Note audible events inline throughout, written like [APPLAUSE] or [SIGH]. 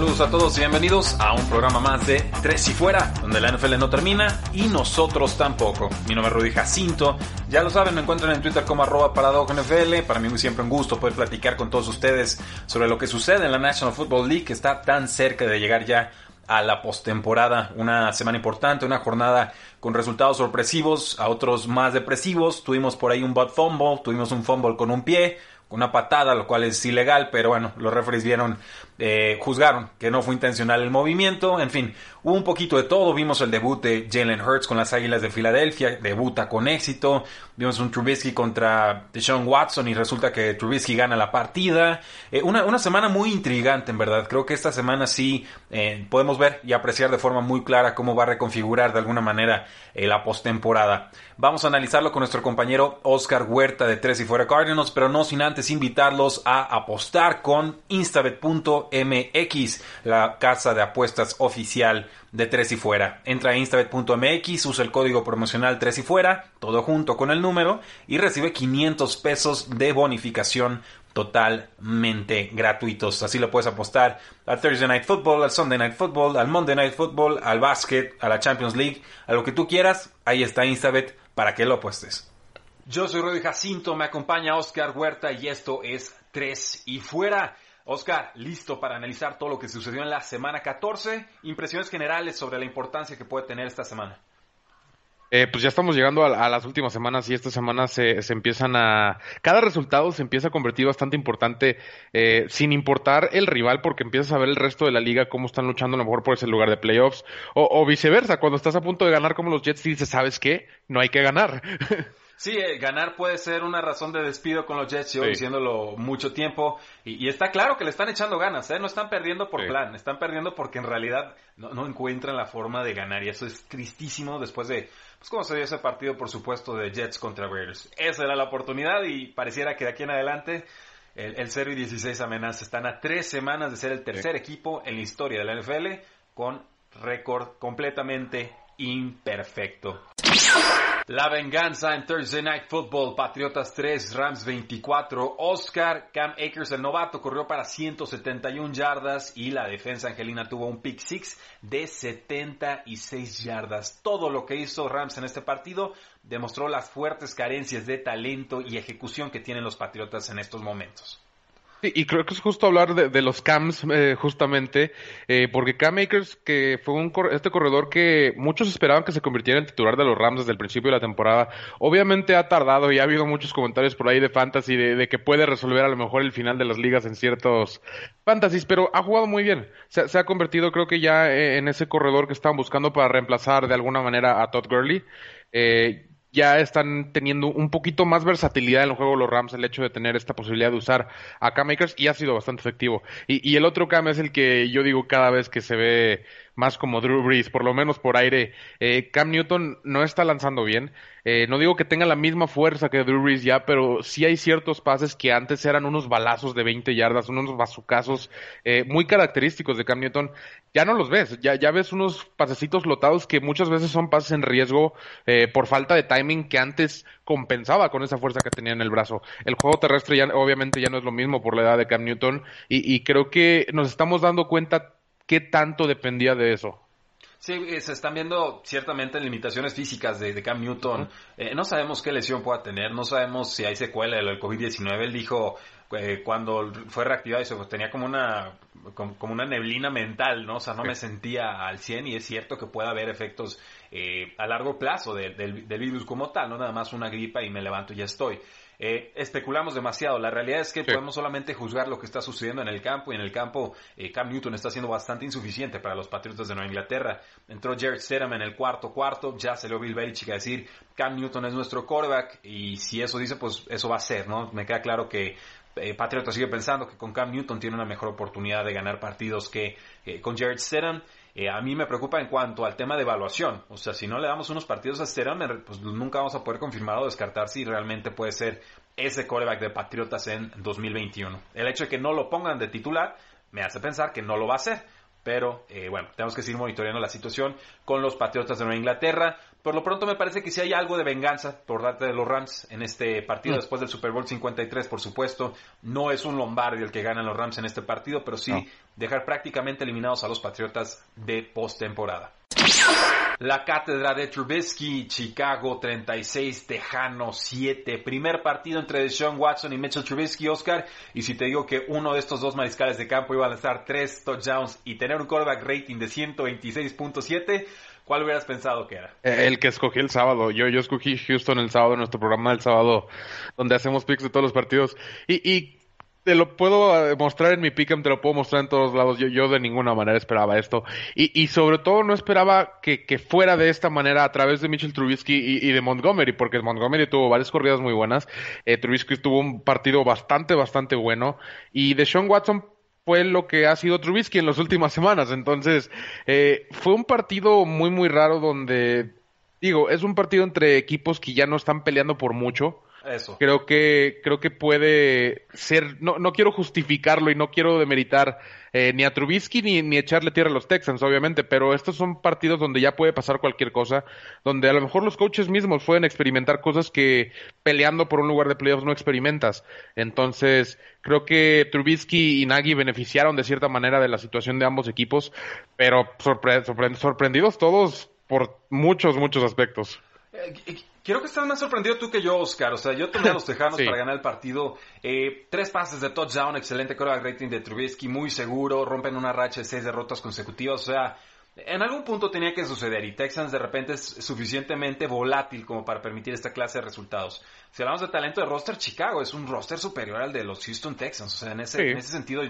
Saludos a todos y bienvenidos a un programa más de Tres y Fuera, donde la NFL no termina y nosotros tampoco. Mi nombre es Rudy Jacinto, ya lo saben, me encuentran en Twitter como arroba NFL. Para mí es siempre un gusto poder platicar con todos ustedes sobre lo que sucede en la National Football League, que está tan cerca de llegar ya a la postemporada. Una semana importante, una jornada con resultados sorpresivos, a otros más depresivos. Tuvimos por ahí un butt fumble, tuvimos un fumble con un pie, una patada, lo cual es ilegal, pero bueno, los referees vieron eh, juzgaron que no fue intencional el movimiento. En fin, hubo un poquito de todo. Vimos el debut de Jalen Hurts con las Águilas de Filadelfia, debuta con éxito. Vimos un Trubisky contra Deshaun Watson y resulta que Trubisky gana la partida. Eh, una, una, semana muy intrigante, en verdad. Creo que esta semana sí eh, podemos ver y apreciar de forma muy clara cómo va a reconfigurar de alguna manera la postemporada. Vamos a analizarlo con nuestro compañero Oscar Huerta de Tres y Fuera Cardinals, pero no sin antes invitarlos a apostar con instabet.com MX, la casa de apuestas oficial de Tres y Fuera. Entra a instabet.mx, usa el código promocional Tres y Fuera, todo junto con el número, y recibe 500 pesos de bonificación totalmente gratuitos. Así lo puedes apostar al Thursday Night Football, al Sunday Night Football, al Monday Night Football, al Basket, a la Champions League, a lo que tú quieras. Ahí está Instabet para que lo apuestes. Yo soy Rudy Jacinto, me acompaña Oscar Huerta y esto es Tres y Fuera. Oscar, listo para analizar todo lo que sucedió en la semana 14. Impresiones generales sobre la importancia que puede tener esta semana. Eh, pues ya estamos llegando a, las últimas semanas y estas semanas se, empiezan a... Cada resultado se empieza a convertir bastante importante eh, sin importar el rival porque empiezas a ver el resto de la liga cómo están luchando a lo mejor por ese lugar de playoffs o, o viceversa, cuando estás a punto de ganar como los Jets dices, ¿sabes qué? No hay que ganar. [LAUGHS] Sí, eh, ganar puede ser una razón de despido con los Jets, yo diciéndolo mucho tiempo. Y, está claro que le están echando ganas, ¿eh? No están perdiendo por plan, están perdiendo porque en realidad no, encuentran la forma de ganar. Y eso es tristísimo después de, pues, cómo se dio ese partido, por supuesto, de Jets contra Raiders. Esa era la oportunidad y pareciera que de aquí en adelante el, el 0 y 16 amenazas están a tres semanas de ser el tercer equipo en la historia de la NFL con récord completamente imperfecto. La venganza en Thursday Night Football, Patriotas 3, Rams 24. Oscar Cam Akers, el novato, corrió para 171 yardas y la defensa angelina tuvo un pick six de 76 yardas. Todo lo que hizo Rams en este partido demostró las fuertes carencias de talento y ejecución que tienen los Patriotas en estos momentos. Y creo que es justo hablar de, los Cams, eh, justamente, eh, porque Cam Akers, que fue un este corredor que muchos esperaban que se convirtiera en titular de los Rams desde el principio de la temporada, obviamente ha tardado y ha habido muchos comentarios por ahí de fantasy de, que puede resolver a lo mejor el final de las ligas en ciertos fantasies, pero ha jugado muy bien. Se, se ha convertido, creo que ya eh, en ese corredor que estaban buscando para reemplazar de alguna manera a Todd Gurley. Eh, ya están teniendo un poquito más versatilidad en el juego los Rams, el hecho de tener esta posibilidad de usar a Cam Akers y ha sido bastante efectivo. Y, y el otro Cam es el que yo digo cada vez que se ve más como Drew Brees, por lo menos por aire. Eh, Cam Newton no está lanzando bien. Eh, no digo que tenga la misma fuerza que Drew Brees ya, pero sí hay ciertos pases que antes eran unos balazos de 20 yardas, unos bazucazos eh, muy característicos de Cam Newton. Ya no los ves, ya, ya ves unos pasecitos lotados que muchas veces son pases en riesgo por falta de timing que antes compensaba con esa fuerza que tenía en el brazo. El juego terrestre ya obviamente ya no es lo mismo por la edad de Cam Newton y, y creo que nos estamos dando cuenta qué tanto dependía de eso. Sí, eh, se están viendo ciertamente limitaciones físicas de, Cam Newton. Eh, no sabemos qué lesión pueda tener, no sabemos si hay secuela del COVID-19. Él dijo eh, cuando fue reactivado, y tenía como una, como, una neblina mental, ¿no? O sea, no me sentía al 100 y es cierto que puede haber efectos a largo plazo del, del virus como tal, no nada más una gripa y me levanto y ya estoy. Eh, especulamos demasiado. La realidad es que podemos solamente juzgar lo que está sucediendo en el campo y en el campo eh, Cam Newton está siendo bastante insuficiente para los Patriotas de Nueva Inglaterra. Entró Jared Stedham en el cuarto cuarto, ya salió Bill Belichick a decir Cam Newton es nuestro quarterback y si eso dice pues eso va a ser, ¿no? Me queda claro que eh, Patriota sigue pensando que con Cam Newton tiene una mejor oportunidad de ganar partidos que con Jared Stedham. Eh, a mí me preocupa en cuanto al tema de evaluación. O sea, si no le damos unos partidos a Stedham, pues nunca vamos a poder confirmar o descartar si realmente puede ser ese coreback de Patriotas en 2021. El hecho de que no lo pongan de titular me hace pensar que no lo va a hacer. Pero eh, bueno, tenemos que seguir monitoreando la situación con los Patriotas de Nueva Inglaterra. Por lo pronto me parece que si hay algo de venganza por parte de los Rams en este partido, mm. después del Super Bowl 53, por supuesto. No es un Lombardi el que ganan los Rams en este partido, pero sí dejar prácticamente eliminados a los Patriotas de postemporada. La cátedra de Trubisky, Chicago 36, Tejano 7. Primer partido entre Deshaun Watson y Mitchell Trubisky, Oscar. Y si te digo que uno de estos dos mariscales de campo iba a lanzar tres touchdowns y tener un quarterback rating de 126.7, ¿cuál hubieras pensado que era? Eh, el que escogí el sábado. Yo, yo escogí Houston el sábado, en nuestro programa del sábado, donde hacemos picks de todos los partidos. Y, y te lo puedo eh, mostrar en mi pick'em, te lo puedo mostrar en todos lados. Yo, yo de ninguna manera esperaba esto. Y, y sobre todo no esperaba que, que, fuera de esta manera a través de Mitchell Trubisky y, y de Montgomery, porque Montgomery tuvo varias corridas muy buenas. Eh, Trubisky tuvo un partido bastante, bastante bueno. Y de Sean Watson fue lo que ha sido Trubisky en las últimas semanas. Entonces, eh, fue un partido muy, muy raro donde, digo, es un partido entre equipos que ya no están peleando por mucho eso. Creo que, creo que puede ser, no, no quiero justificarlo y no quiero demeritar eh, ni a Trubisky ni, ni echarle tierra a los Texans, obviamente, pero estos son partidos donde ya puede pasar cualquier cosa, donde a lo mejor los coaches mismos pueden experimentar cosas que peleando por un lugar de playoffs no experimentas. Entonces, creo que Trubisky y Nagy beneficiaron de cierta manera de la situación de ambos equipos, pero sorprendidos todos por muchos, muchos aspectos. Quiero que estés más sorprendido tú que yo, Oscar. O sea, yo tomé a los [LAUGHS] Tejanos para ganar el partido. Eh, tres pases de touchdown, excelente quarterback rating de Trubisky, muy seguro, rompen una racha de seis derrotas consecutivas. O sea, en algún punto tenía que suceder y Texans de repente es suficientemente volátil como para permitir esta clase de resultados. Si hablamos de talento de roster, Chicago es un roster superior al de los Houston Texans. O sea, en ese, en ese sentido,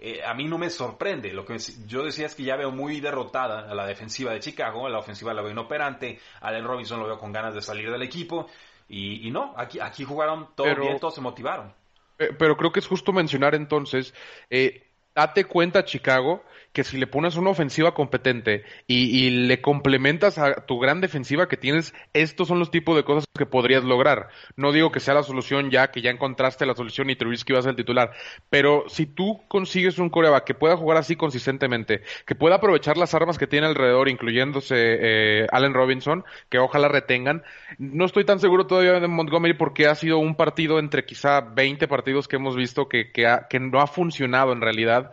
eh, a mí no me sorprende. Lo que yo decía es que ya veo muy derrotada a la defensiva de Chicago, a la ofensiva la veo inoperante, a Allen Robinson lo veo con ganas de salir del equipo. Y, no, aquí, aquí jugaron todo bien, todos se motivaron. Pero creo que es justo mencionar entonces, eh, date cuenta, Chicago, que si le pones una ofensiva competente y, le complementas a tu gran defensiva que tienes, estos son los tipos de cosas que podrías lograr. No digo que sea la solución ya, que ya encontraste la solución y Trubisky va a ser el titular, pero si tú consigues un coreback que pueda jugar así consistentemente, que pueda aprovechar las armas que tiene alrededor, incluyéndose eh, Allen Robinson, que ojalá retengan, no estoy tan seguro todavía de Montgomery porque ha sido un partido entre quizá 20 partidos que hemos visto que, que, que no ha funcionado en realidad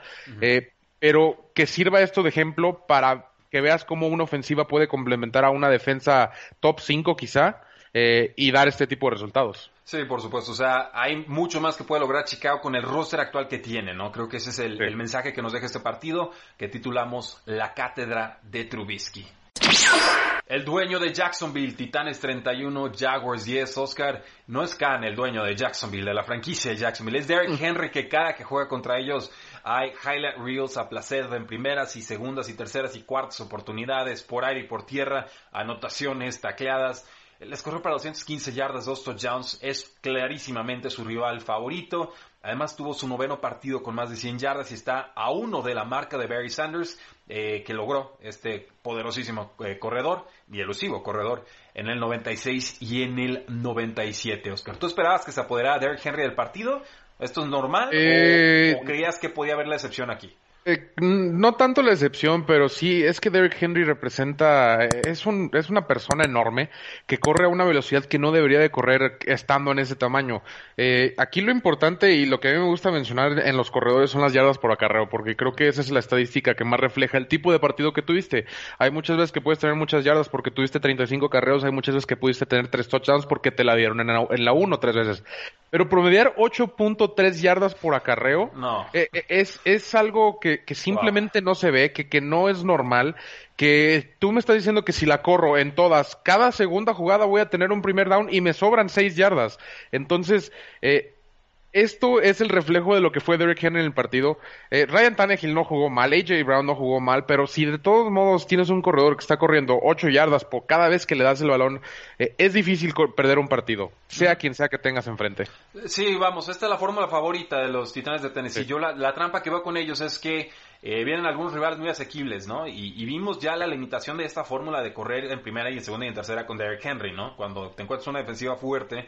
pero que sirva esto de ejemplo para que veas cómo una ofensiva puede complementar a una defensa top 5 quizá eh, y dar este tipo de resultados. Sí, por supuesto. O sea, hay mucho más que puede lograr Chicago con el roster actual que tiene, ¿no? Creo que ese es el, el mensaje que nos deja este partido que titulamos La Cátedra de Trubisky. El dueño de Jacksonville, Titanes 31, Jaguars 10, Oscar. No es Khan el dueño de Jacksonville, de la franquicia de Jacksonville. Es Derrick Henry que cada que juega contra ellos hay highlight reels a placer en primeras y segundas y terceras y cuartas oportunidades por aire y por tierra, anotaciones, tacleadas. Les corrió para 215 yardas, dos touchdowns. Es clarísimamente su rival favorito. Además tuvo su noveno partido con más de 100 yardas y está a uno de la marca de Barry Sanders, eh, que logró este poderosísimo eh, corredor y elusivo corredor en el 96 y en el 97. Oscar, ¿tú esperabas que se apoderara Derrick Henry del partido? ¿Esto es normal? Eh, ¿O, creías que podía haber la excepción aquí? Eh, no tanto la excepción, pero sí es que Derrick Henry representa, es, un, es una persona enorme que corre a una velocidad que no debería de correr estando en ese tamaño. Eh, aquí lo importante y lo que a mí me gusta mencionar en los corredores son las yardas por acarreo, porque creo que esa es la estadística que más refleja el tipo de partido que tuviste. Hay muchas veces que puedes tener muchas yardas porque tuviste 35 carreos, hay muchas veces que pudiste tener tres touchdowns porque te la dieron en la 1 tres veces. Pero promediar 8.3 yardas por acarreo no. Eh, es, es algo que que, que simplemente no se ve, que, que no es normal, que tú me estás diciendo que si la corro en todas, cada segunda jugada voy a tener un primer down y me sobran seis yardas. Entonces, eh, esto es el reflejo de lo que fue Derek Henry en el partido. Eh, Ryan Tannehill no jugó mal, AJ Brown no jugó mal, pero si de todos modos tienes un corredor que está corriendo 8 yardas por cada vez que le das el balón, eh, es difícil perder un partido, sea quien sea que tengas enfrente. Sí, vamos, esta es la fórmula favorita de los Titanes de Tennessee. Yo la, la, trampa que veo con ellos es que eh, vienen algunos rivales muy asequibles, ¿no? Y, y, vimos ya la limitación de esta fórmula de correr en primera y en segunda y en tercera con Derek Henry, ¿no? Cuando te encuentras una defensiva fuerte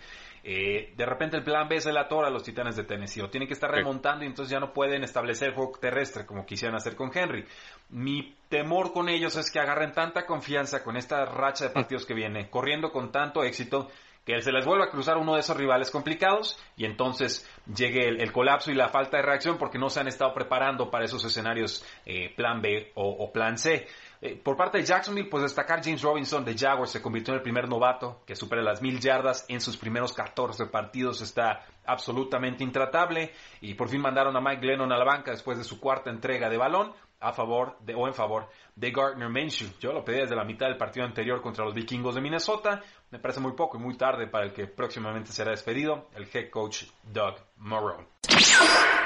eh, de repente el plan B se la tora a los Titanes de Tennessee o tienen que estar remontando y entonces ya no pueden establecer juego terrestre como quisieran hacer con Henry. Mi temor con ellos es que agarren tanta confianza con esta racha de partidos que viene, corriendo con tanto éxito, que se les vuelva a cruzar uno de esos rivales complicados y entonces llegue el, colapso y la falta de reacción porque no se han estado preparando para esos escenarios eh, plan B o, plan C. Eh, por parte de Jacksonville, pues destacar James Robinson de Jaguars se convirtió en el primer novato que supera las mil yardas en sus primeros 14 partidos. Está absolutamente intratable y por fin mandaron a Mike Glennon a la banca después de su cuarta entrega de balón a favor de, o en favor de Gardner Minshew. Yo lo pedí desde la mitad del partido anterior contra los vikingos de Minnesota. Me parece muy poco y muy tarde para el que próximamente será despedido, el head coach Doug Marrone.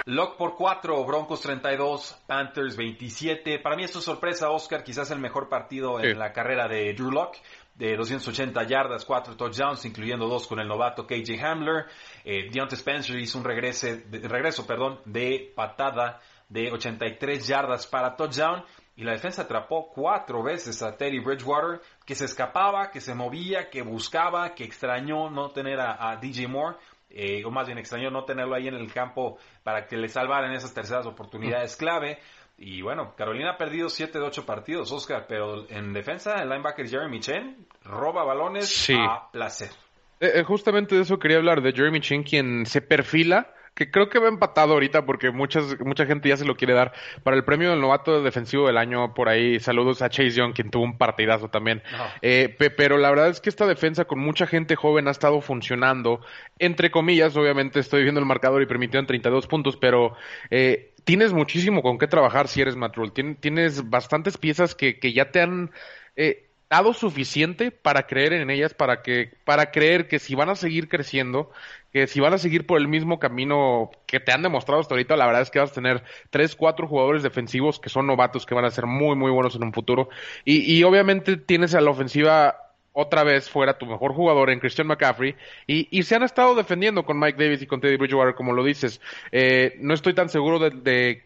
Lock por 4, Broncos 32, Panthers 27. Para mí esto es sorpresa, Oscar, quizás el mejor partido en la carrera de Drew Lock de 280 yardas, 4 touchdowns, incluyendo dos con el novato KJ Hamler. Eh, Deontay Spencer hizo un regrese, de, regreso perdón, de patada de 83 yardas para touchdown. Y la defensa atrapó cuatro veces a Teddy Bridgewater, que se escapaba, que se movía, que buscaba, que extrañó no tener a DJ Moore. Eh, o más bien extraño no tenerlo ahí en el campo para que le salvaran esas terceras oportunidades clave. Y bueno, Carolina ha perdido 7 de 8 partidos, Oscar, pero en defensa el linebacker Jeremy Chen roba balones a placer. Eh, eh, justamente de eso quería hablar, de Jeremy Chen, quien se perfila que creo que va empatado ahorita porque muchas, mucha gente ya se lo quiere dar para el premio del novato defensivo del año por ahí. Saludos a Chase Young, quien tuvo un partidazo también. Eh, pero la verdad es que esta defensa con mucha gente joven ha estado funcionando. Entre comillas, obviamente estoy viendo el marcador y permitieron 32 puntos, pero eh, tienes muchísimo con qué trabajar si eres Matt tienes bastantes piezas que, que ya te han... Eh, dado suficiente para creer en ellas, para que, para creer que si van a seguir creciendo, que si van a seguir por el mismo camino que te han demostrado hasta ahorita, la verdad es que vas a tener tres, cuatro jugadores defensivos que son novatos, que van a ser muy, muy buenos en un futuro. Y, y obviamente tienes a la ofensiva otra vez fuera tu mejor jugador en Christian McCaffrey y, y, se han estado defendiendo con Mike Davis y con Teddy Bridgewater, como lo dices. Eh, no estoy tan seguro de, de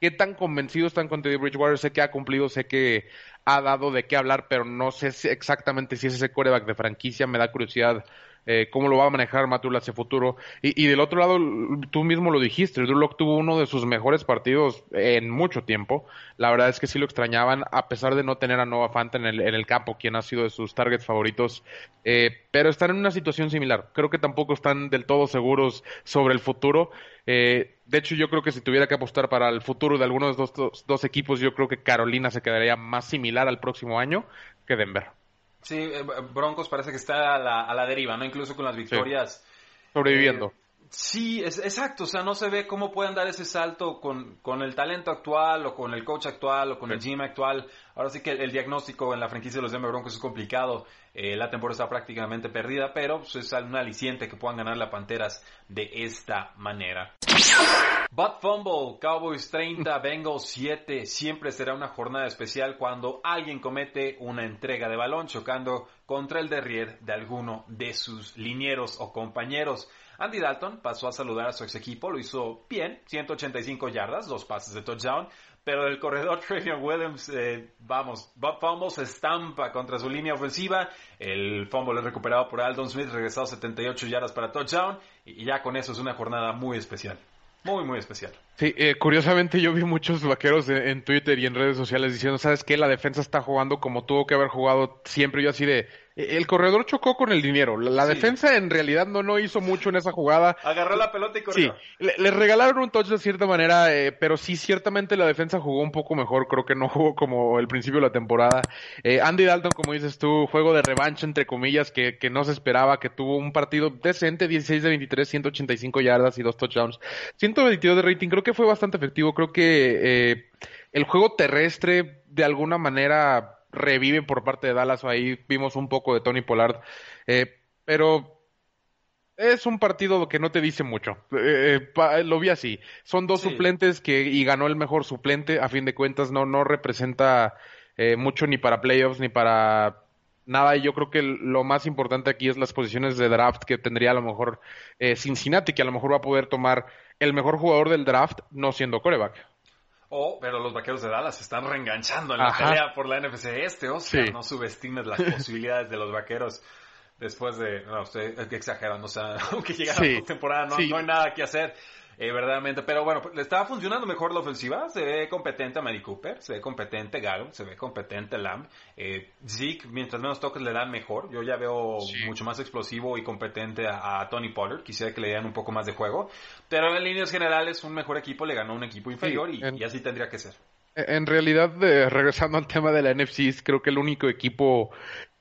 qué tan convencidos están con Teddy Bridgewater. Sé que ha cumplido, sé que ha dado de qué hablar, pero no sé exactamente si es ese coreback de franquicia. Me da curiosidad eh, cómo lo va a manejar Matul hacia futuro. Y, del otro lado, tú mismo lo dijiste, Drew Lock tuvo uno de sus mejores partidos en mucho tiempo. La verdad es que sí lo extrañaban, a pesar de no tener a Nova Fanta en el, en el campo, quien ha sido de sus targets favoritos. Eh, pero están en una situación similar. Creo que tampoco están del todo seguros sobre el futuro. Eh, de hecho, yo creo que si tuviera que apostar para el futuro de alguno de estos dos equipos, yo creo que Carolina se quedaría más similar al próximo año que Denver. Sí, eh, Broncos parece que está a la, a la deriva, ¿no? Incluso con las victorias. Sí. Sobreviviendo. Eh, sí, es, exacto. O sea, no se ve cómo pueden dar ese salto con, con el talento actual o con el coach actual o con sí. el gym actual. Ahora sí que el, el, diagnóstico en la franquicia de los Denver Broncos es complicado. Eh, la temporada está prácticamente perdida, pero pues, es un aliciente que puedan ganar las Panteras de esta manera. Butt Fumble, Cowboys 30, Bengals 7. Siempre será una jornada especial cuando alguien comete una entrega de balón chocando contra el derrier de alguno de sus linieros o compañeros. Andy Dalton pasó a saludar a su ex equipo, lo hizo bien, 185 yardas, dos pases de touchdown, pero el corredor [LAUGHS] Travion Williams, eh, vamos, Bob Fumble se estampa contra su línea ofensiva, el fumble es recuperado por Aldon Smith, regresado 78 yardas para touchdown, y ya con eso es una jornada muy especial. Muy, muy especial. Sí, eh, curiosamente yo vi muchos vaqueros en, en, Twitter y en redes sociales diciendo, ¿sabes qué? La defensa está jugando como tuvo que haber jugado siempre. Yo así de, el corredor chocó con el dinero. La, la sí. defensa en realidad no, no hizo mucho en esa jugada. Agarró la pelota y corrió. Sí, le, le regalaron un touch de cierta manera, eh, pero sí, ciertamente la defensa jugó un poco mejor. Creo que no jugó como el principio de la temporada. Eh, Andy Dalton, como dices tú, juego de revancha, entre comillas, que, que no se esperaba, que tuvo un partido decente, 16 de 23, 185 yardas y dos touchdowns. 122 de rating, creo que fue bastante efectivo. Creo que eh, el juego terrestre de alguna manera revive por parte de Dallas. Ahí vimos un poco de Tony Pollard. Eh, pero es un partido que no te dice mucho. Eh, lo vi así. Son dos suplentes que y ganó el mejor suplente. A fin de cuentas no no representa mucho ni para playoffs ni para nada. Y yo creo que lo más importante aquí es las posiciones de draft que tendría a lo mejor eh, Cincinnati, que a lo mejor va a poder tomar el mejor jugador del draft no siendo coreback. Oh, pero los vaqueros de Dallas se están reenganchando en la pelea por la NFC este, Oscar. No subestimes las [LAUGHS] posibilidades de los vaqueros después de. No, estoy exagerando, o sea, [LAUGHS] aunque llegara la temporada, no, no hay nada que hacer. Eh, verdaderamente. Pero bueno, le estaba funcionando mejor la ofensiva. Se ve competente a Mary Cooper, se ve competente Galo, se ve competente Lamb. Eh, Zeke, mientras menos toques le dan mejor. Yo ya veo mucho más explosivo y competente a, Tony Pollard. Quisiera que le dieran un poco más de juego. Pero en líneas generales, un mejor equipo le ganó un equipo inferior y, así tendría que ser. En realidad, regresando al tema de la NFC, creo que el único equipo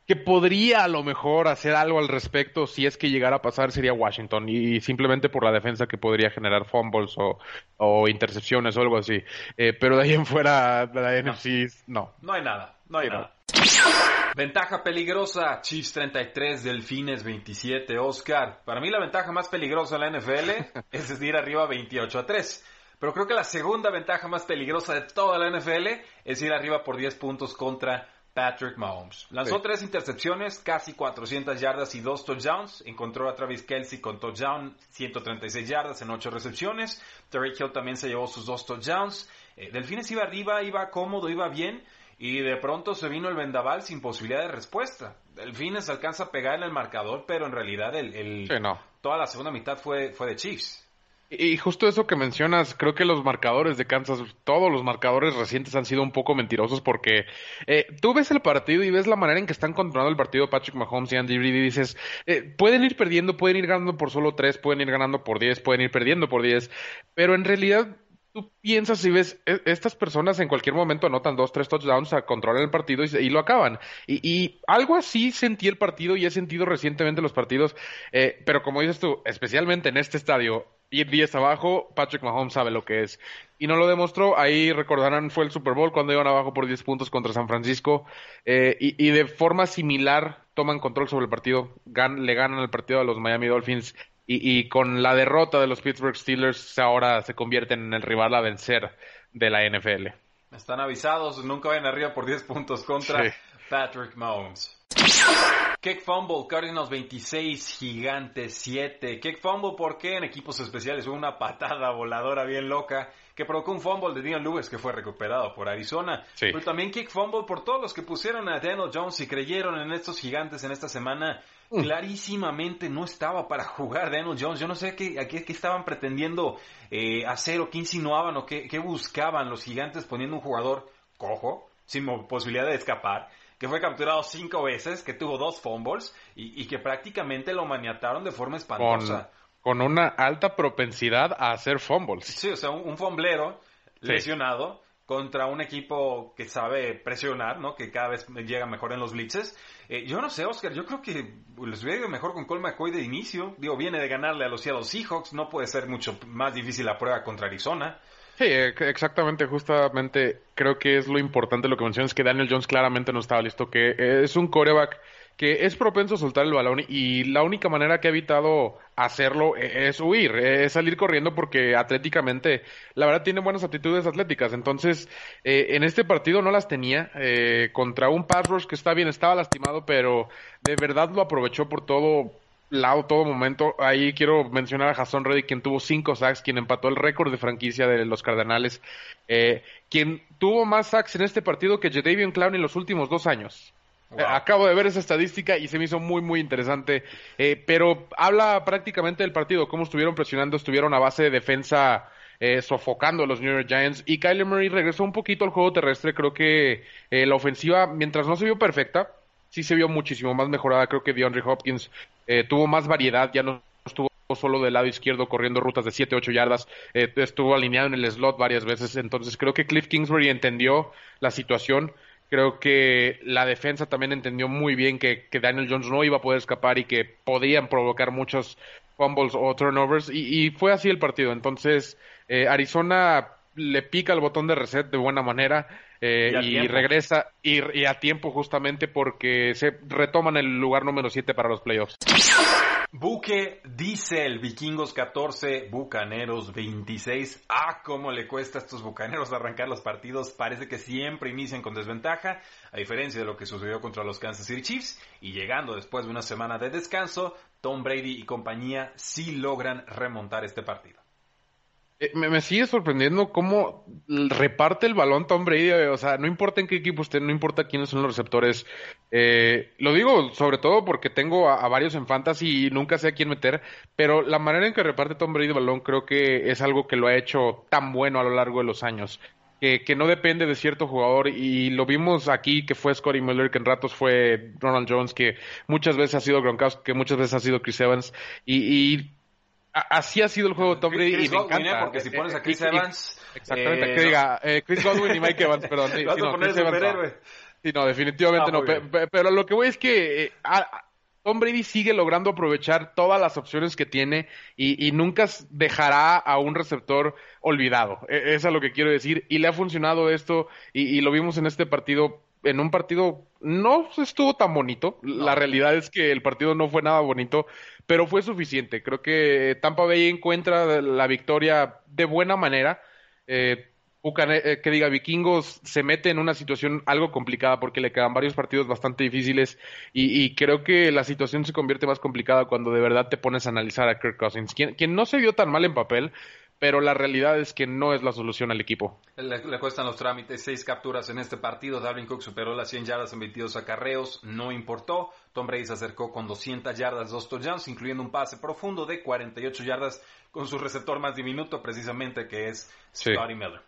que podría a lo mejor hacer algo al respecto si es que llegara a pasar sería Washington y simplemente por la defensa que podría generar fumbles o, intercepciones o algo así. Eh, pero de ahí en fuera, la NFC, no. No hay nada, no hay nada. Ventaja peligrosa, Chiefs 33, Delfines 27, Oscar. Para mí la ventaja más peligrosa en la NFL [LAUGHS] es ir arriba 28 a 3. Pero creo que la segunda ventaja más peligrosa de toda la NFL es ir arriba por 10 puntos contra Patrick Mahomes. Lanzó tres intercepciones, casi 400 yardas y dos touchdowns. Encontró a Travis Kelsey con touchdown, 136 yardas en ocho recepciones. Terry Hill también se llevó sus dos touchdowns. Eh, Delfines iba arriba, iba cómodo, iba bien. Y de pronto se vino el vendaval sin posibilidad de respuesta. Delfines alcanza a pegar en el marcador, pero en realidad el, toda la segunda mitad fue, fue de Chiefs. Y justo eso que mencionas, creo que los marcadores de Kansas, todos los marcadores recientes han sido un poco mentirosos porque eh, tú ves el partido y ves la manera en que están controlando el partido Patrick Mahomes y Andy Reid y dices, eh, pueden ir perdiendo, pueden ir ganando por solo tres, pueden ir ganando por diez, pueden ir perdiendo por diez, pero en realidad tú piensas y ves, e, estas personas en cualquier momento anotan dos, tres touchdowns a controlar el partido y, lo acaban. Y, algo así sentí el partido y he sentido recientemente los partidos, eh, pero como dices tú, especialmente en este estadio, ir 10 abajo, Patrick Mahomes sabe lo que es. Y no lo demostró, ahí recordarán, fue el Super Bowl cuando iban abajo por 10 puntos contra San Francisco. Eh, y, de forma similar toman control sobre el partido, le ganan el partido a los Miami Dolphins. Y, con la derrota de los Pittsburgh Steelers ahora se convierten en el rival a vencer de la NFL. Están avisados, nunca vayan arriba por 10 puntos contra Patrick Mahomes. Kick Fumble, Cardinals 26, Gigantes 7. Kick Fumble, ¿por qué? En equipos especiales una patada voladora bien loca que provocó un fumble de Dion Lewis que fue recuperado por Arizona. Pero también Kick Fumble por todos los que pusieron a Daniel Jones y creyeron en estos gigantes en esta semana. Mm. Clarísimamente no estaba para jugar Daniel Jones. Yo no sé qué, qué, estaban pretendiendo eh, hacer o qué insinuaban o qué, qué buscaban los gigantes poniendo un jugador cojo, sin posibilidad de escapar que fue capturado cinco veces, que tuvo dos fumbles y, que prácticamente lo maniataron de forma espantosa. Con, una alta propensidad a hacer fumbles. Sí, o sea, un, fumblero lesionado contra un equipo que sabe presionar, ¿no? Que cada vez llega mejor en los blitzes. Eh, yo no sé, Oscar, yo creo que les hubiera ido mejor con Cole McCoy de inicio. Digo, viene de ganarle a los Seattle Seahawks, no puede ser mucho más difícil la prueba contra Arizona. Sí, exactamente, justamente creo que es lo importante lo que mencionas, que Daniel Jones claramente no estaba listo, que es un coreback que es propenso a soltar el balón y la única manera que ha evitado hacerlo e, es huir, es salir corriendo porque atléticamente, la verdad tiene buenas actitudes atléticas, entonces eh, en este partido no las tenía eh, contra un pass rush que está bien, estaba lastimado, pero de verdad lo aprovechó por todo lado todo momento. Ahí quiero mencionar a Jason Reddick, quien tuvo cinco sacks, quien empató el récord de franquicia de los Cardenales, eh, quien tuvo más sacks en este partido que Jadavion Clown en los últimos dos años. Eh, acabo de ver esa estadística y se me hizo muy, muy interesante. Eh, pero habla prácticamente del partido, cómo estuvieron presionando, estuvieron a base de defensa sofocando a los New York Giants. Y Kyler Murray regresó un poquito al juego terrestre. Creo que la ofensiva, mientras no se vio perfecta, sí se vio muchísimo más mejorada. Creo que DeAndre Hopkins eh, tuvo más variedad, ya no estuvo solo del lado izquierdo corriendo rutas de 7, 8 yardas, eh, estuvo alineado en el slot varias veces. Entonces creo que Cliff Kingsbury entendió la situación. Creo que la defensa también entendió muy bien que, Daniel Jones no iba a poder escapar y que podían provocar muchos fumbles o turnovers y, fue así el partido. Entonces, Eh, Arizona le pica el botón de reset de buena manera eh, y, regresa y, a tiempo justamente porque se retoman el lugar número 7 para los playoffs. Buque Diesel, Vikingos 14, Bucaneros 26. Ah, cómo le cuesta a estos Bucaneros arrancar los partidos. Parece que siempre inician con desventaja, a diferencia de lo que sucedió contra los Kansas City Chiefs. Y llegando después de una semana de descanso, Tom Brady y compañía sí logran remontar este partido. Eh, me, sigue sorprendiendo cómo reparte el balón Tom Brady. O sea, no importa en qué equipo esté, no importa quiénes son los receptores. Eh, lo digo sobre todo porque tengo a, varios en fantasy y nunca sé a quién meter. Pero la manera en que reparte Tom Brady el balón creo que es algo que lo ha hecho tan bueno a lo largo de los años. Que, no depende de cierto jugador y lo vimos aquí que fue Scotty Miller, que en ratos fue Ronald Jones, que muchas veces ha sido Gronkowski, que muchas veces ha sido Chris Evans y así ha sido el juego de Tom Brady y me encanta. ¿eh? Porque si pones a Chris Evans... Exactamente, eh, que diga eh, Chris Godwin y Mike Evans, perdón. Sí, [LAUGHS] Vas a poner Chris superhéroe. Sí, no, definitivamente no. Pero, lo que voy es que Tom Brady sigue logrando aprovechar todas las opciones que tiene y, nunca dejará a un receptor olvidado. Eso es lo que quiero decir. Y le ha funcionado esto y, lo vimos en este partido en un partido no estuvo tan bonito. La realidad es que el partido no fue nada bonito, pero fue suficiente. Creo que Tampa Bay encuentra la victoria de buena manera. Eh, eh, que diga, Vikingos se mete en una situación algo complicada porque le quedan varios partidos bastante difíciles y, creo que la situación se convierte más complicada cuando de verdad te pones a analizar a Kirk Cousins, quien, quien no se vio tan mal en papel, pero la realidad es que no es la solución al equipo. Le, cuestan los trámites, seis capturas en este partido. Darwin Cook superó las 100 yardas en 22 acarreos, no importó. Tom Brady se acercó con 200 yardas, dos touchdowns, incluyendo un pase profundo de 48 yardas con su receptor más diminuto, precisamente que es Scotty Miller.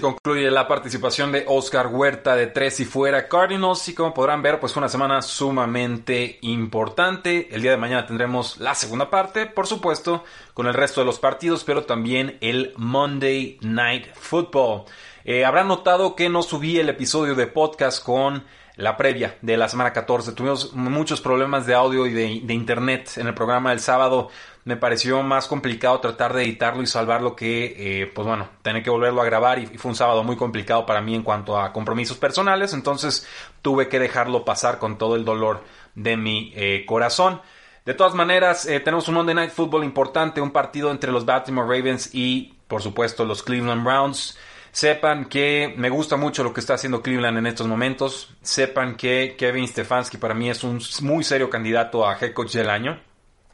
Concluye la participación de Oscar Huerta de tres y fuera Cardinals y como podrán ver pues fue una semana sumamente importante. El día de mañana tendremos la segunda parte, por supuesto, con el resto de los partidos, pero también el Monday Night Football. Eh, habrán notado que no subí el episodio de podcast con la previa de la semana 14. Tuvimos muchos problemas de audio y de, de internet en el programa del sábado me pareció más complicado tratar de editarlo y salvarlo que, eh, pues bueno, tener que volverlo a grabar y, fue un sábado muy complicado para mí en cuanto a compromisos personales, entonces tuve que dejarlo pasar con todo el dolor de mi eh, corazón. De todas maneras, eh, tenemos un Monday Night Football importante, un partido entre los Baltimore Ravens y, por supuesto, los Cleveland Browns. Sepan que me gusta mucho lo que está haciendo Cleveland en estos momentos. Sepan que Kevin Stefanski para mí es un muy serio candidato a head coach del año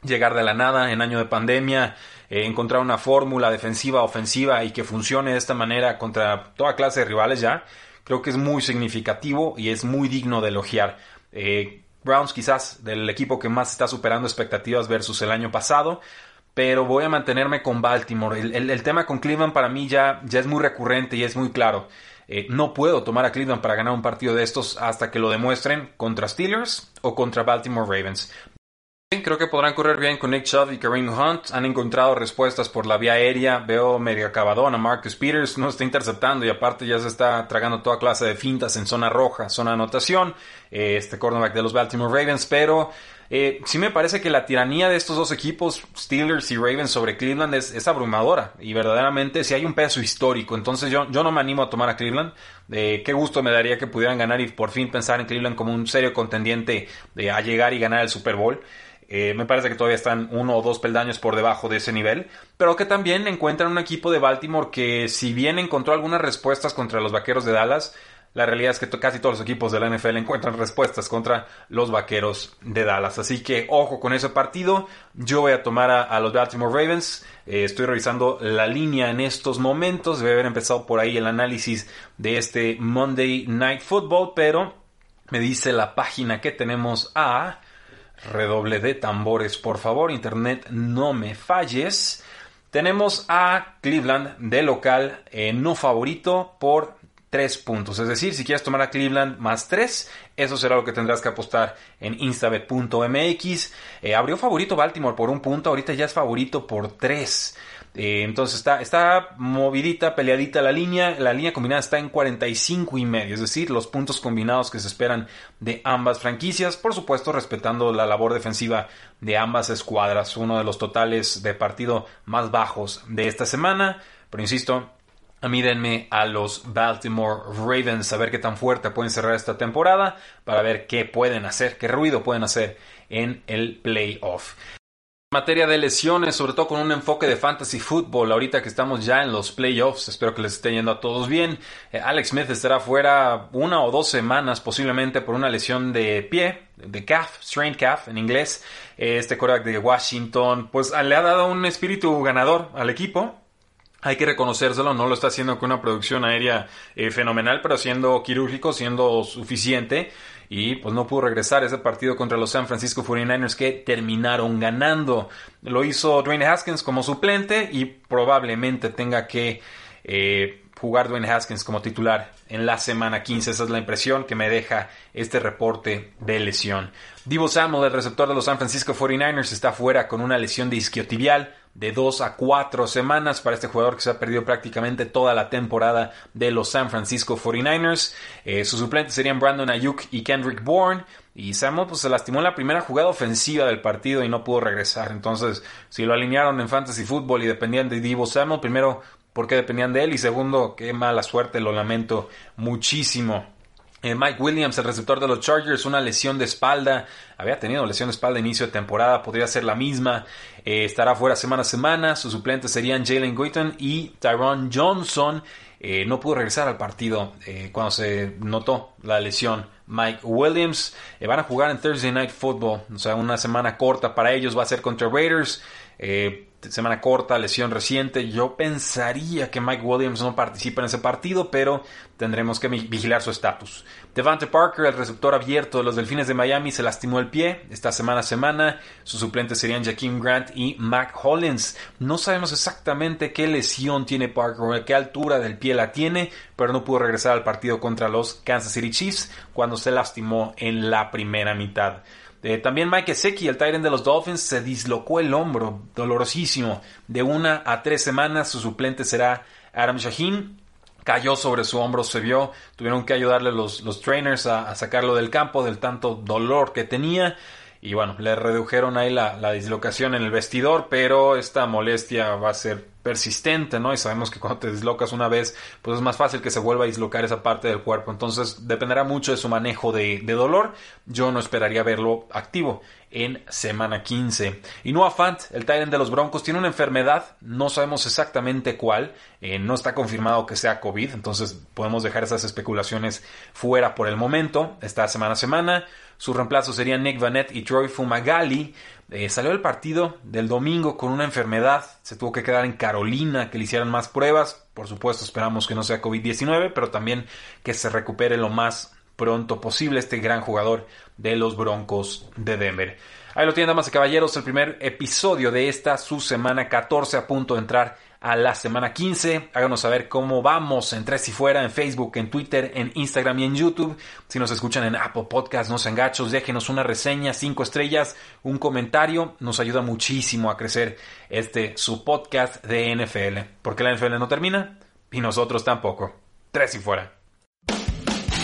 llegar de la nada en año de pandemia, eh, encontrar una fórmula defensiva, ofensiva y que funcione de esta manera contra toda clase de rivales ya, creo que es muy significativo y es muy digno de elogiar. Eh, Browns quizás del equipo que más está superando expectativas versus el año pasado, pero voy a mantenerme con Baltimore. El, tema con Cleveland para mí ya, ya es muy recurrente y es muy claro. Eh, no puedo tomar a Cleveland para ganar un partido de estos hasta que lo demuestren contra Steelers o contra Baltimore Ravens. Creo que podrán correr bien con Nick Chubb y Kareem Hunt. Han encontrado respuestas por la vía aérea. Veo medio acabadón a Marcus Peters. No está interceptando y aparte ya se está tragando toda clase de fintas en zona roja, zona anotación. Eh, este cornerback de los Baltimore Ravens. Pero eh, sí me parece que la tiranía de estos dos equipos, Steelers y Ravens sobre Cleveland, es, abrumadora. Y verdaderamente si hay un peso histórico. Entonces yo, yo no me animo a tomar a Cleveland. Eh, qué gusto me daría que pudieran ganar y por fin pensar en Cleveland como un serio contendiente de a llegar y ganar el Super Bowl. Eh, me parece que todavía están uno o dos peldaños por debajo de ese nivel, pero que también encuentran un equipo de Baltimore que si bien encontró algunas respuestas contra los Vaqueros de Dallas, la realidad es que casi todos los equipos de la NFL encuentran respuestas contra los Vaqueros de Dallas. Así que ojo con ese partido. Yo voy a tomar a, los Baltimore Ravens. Eh, estoy revisando la línea en estos momentos. Debe haber empezado por ahí el análisis de este Monday Night Football, pero me dice la página que tenemos a Redoble de tambores, por favor, internet, no me falles. Tenemos a Cleveland de local eh, no favorito por 3 puntos. Es decir, si quieres tomar a Cleveland más 3, eso será lo que tendrás que apostar en instabet.mx. Eh, abrió favorito Baltimore por un punto, ahorita ya es favorito por 3. Eh, entonces está, está movidita, peleadita la línea. La línea combinada está en 45 y medio, es decir, los puntos combinados que se esperan de ambas franquicias. Por supuesto, respetando la labor defensiva de ambas escuadras. Uno de los totales de partido más bajos de esta semana. Pero insisto, a mí denme a los Baltimore Ravens a ver qué tan fuerte pueden cerrar esta temporada para ver qué pueden hacer, qué ruido pueden hacer en el playoff materia de lesiones, sobre todo con un enfoque de fantasy football, ahorita que estamos ya en los playoffs, espero que les esté yendo a todos bien. Eh, Alex Smith estará fuera una o dos semanas posiblemente por una lesión de pie, de calf, strained calf en inglés. Eh, este quarterback de Washington, pues le ha dado un espíritu ganador al equipo. Hay que reconocérselo, no lo está haciendo con una producción aérea eh, fenomenal, pero siendo quirúrgico, siendo suficiente y pues no pudo regresar ese partido contra los San Francisco 49ers que terminaron ganando. Lo hizo Dwayne Haskins como suplente y probablemente tenga que eh, jugar Dwayne Haskins como titular en la semana 15. Esa es la impresión que me deja este reporte de lesión. Divo Samuel, el receptor de los San Francisco 49ers, está fuera con una lesión de isquiotibial de 2 a 4 semanas para este jugador que se ha perdido prácticamente toda la temporada de los San Francisco 49ers. Eh, sus suplentes serían Brandon Ayuk y Kendrick Bourne. Y Samuel pues, se lastimó en la primera jugada ofensiva del partido y no pudo regresar. Entonces, si lo alinearon en Fantasy Football y dependían de Divo Samuel, primero, porque dependían de él? Y segundo, qué mala suerte, lo lamento muchísimo. Eh, Mike Williams, el receptor de los Chargers, una lesión de espalda. Había tenido lesión de espalda a inicio de temporada, podría ser la misma. Eh, estará fuera semana a semana. Sus suplentes serían Jalen Guyton y Tyrone Johnson. Eh, no pudo regresar al partido cuando se notó la lesión. Mike Williams van a jugar en Thursday Night Football, o sea, una semana corta para ellos va a ser contra Raiders semana corta, lesión reciente. Yo pensaría que Mike Williams no participa en ese partido, pero tendremos que vigilar su estatus. Devante Parker, el receptor abierto de los Delfines de Miami, se lastimó el pie esta semana a semana. Sus suplentes serían Jaquim Grant y Mac Hollins. No sabemos exactamente qué lesión tiene Parker o a qué altura del pie la tiene, pero no pudo regresar al partido contra los Kansas City Chiefs cuando se lastimó en la primera mitad. Eh, también Mike Eseki, el Tyrant de los Dolphins, se dislocó el hombro, dolorosísimo. De una a tres semanas, su suplente será Adam Shaheen. Cayó sobre su hombro, se vio. Tuvieron que ayudarle los, los trainers a, sacarlo del campo del tanto dolor que tenía. Y bueno, le redujeron ahí la, la dislocación en el vestidor, pero esta molestia va a ser persistente, ¿no? Y sabemos que cuando te dislocas una vez, pues es más fácil que se vuelva a dislocar esa parte del cuerpo. Entonces dependerá mucho de su manejo de, dolor. Yo no esperaría verlo activo en semana 15. Y Noah Fant, el Tyrant de los Broncos, tiene una enfermedad, no sabemos exactamente cuál, eh, no está confirmado que sea COVID, entonces podemos dejar esas especulaciones fuera por el momento, está semana a semana. Su reemplazo serían Nick Vanette y Troy Fumagalli. Eh, salió el partido del domingo con una enfermedad, se tuvo que quedar en Carolina, que le hicieran más pruebas, por supuesto esperamos que no sea COVID-19, pero también que se recupere lo más pronto posible este gran jugador de los Broncos de Denver. Ahí lo tienen, damas y caballeros, el primer episodio de esta, su semana 14, a punto de entrar a la semana 15. Háganos saber cómo vamos en Tres y Fuera, en Facebook, en Twitter, en Instagram y en YouTube. Si nos escuchan en Apple Podcast, no sean gachos, déjenos una reseña, cinco estrellas, un comentario. Nos ayuda muchísimo a crecer este su podcast de NFL. Porque la NFL no termina y nosotros tampoco. Tres y Fuera.